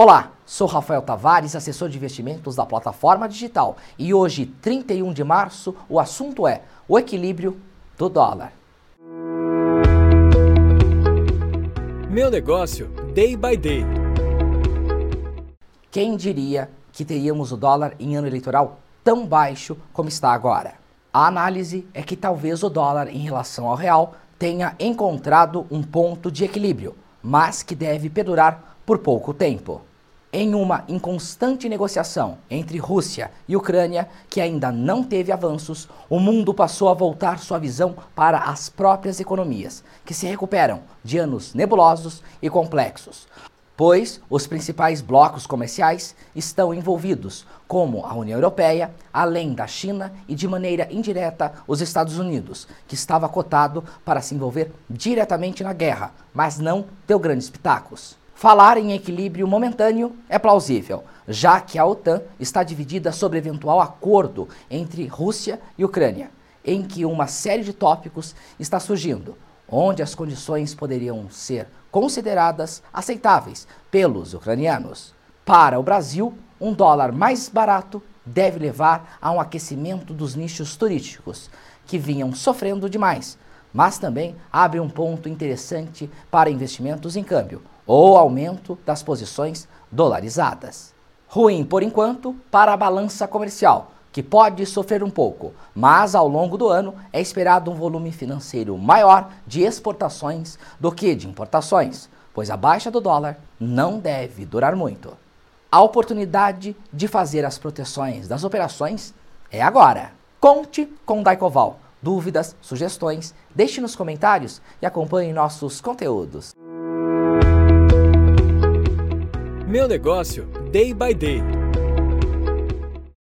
Olá, sou Rafael Tavares, assessor de investimentos da plataforma digital. E hoje, 31 de março, o assunto é o equilíbrio do dólar. Meu negócio, day by day. Quem diria que teríamos o dólar em ano eleitoral tão baixo como está agora? A análise é que talvez o dólar em relação ao real tenha encontrado um ponto de equilíbrio, mas que deve perdurar por pouco tempo. Em uma inconstante negociação entre Rússia e Ucrânia, que ainda não teve avanços, o mundo passou a voltar sua visão para as próprias economias, que se recuperam de anos nebulosos e complexos, pois os principais blocos comerciais estão envolvidos, como a União Europeia, além da China e de maneira indireta os Estados Unidos, que estava cotado para se envolver diretamente na guerra, mas não deu grandes pitacos. Falar em equilíbrio momentâneo é plausível, já que a OTAN está dividida sobre eventual acordo entre Rússia e Ucrânia, em que uma série de tópicos está surgindo, onde as condições poderiam ser consideradas aceitáveis pelos ucranianos. Para o Brasil, um dólar mais barato deve levar a um aquecimento dos nichos turísticos, que vinham sofrendo demais, mas também abre um ponto interessante para investimentos em câmbio ou aumento das posições dolarizadas. Ruim, por enquanto, para a balança comercial, que pode sofrer um pouco, mas ao longo do ano é esperado um volume financeiro maior de exportações do que de importações, pois a baixa do dólar não deve durar muito. A oportunidade de fazer as proteções das operações é agora. Conte com Daicoval. Dúvidas, sugestões, deixe nos comentários e acompanhe nossos conteúdos. Meu negócio, day by day.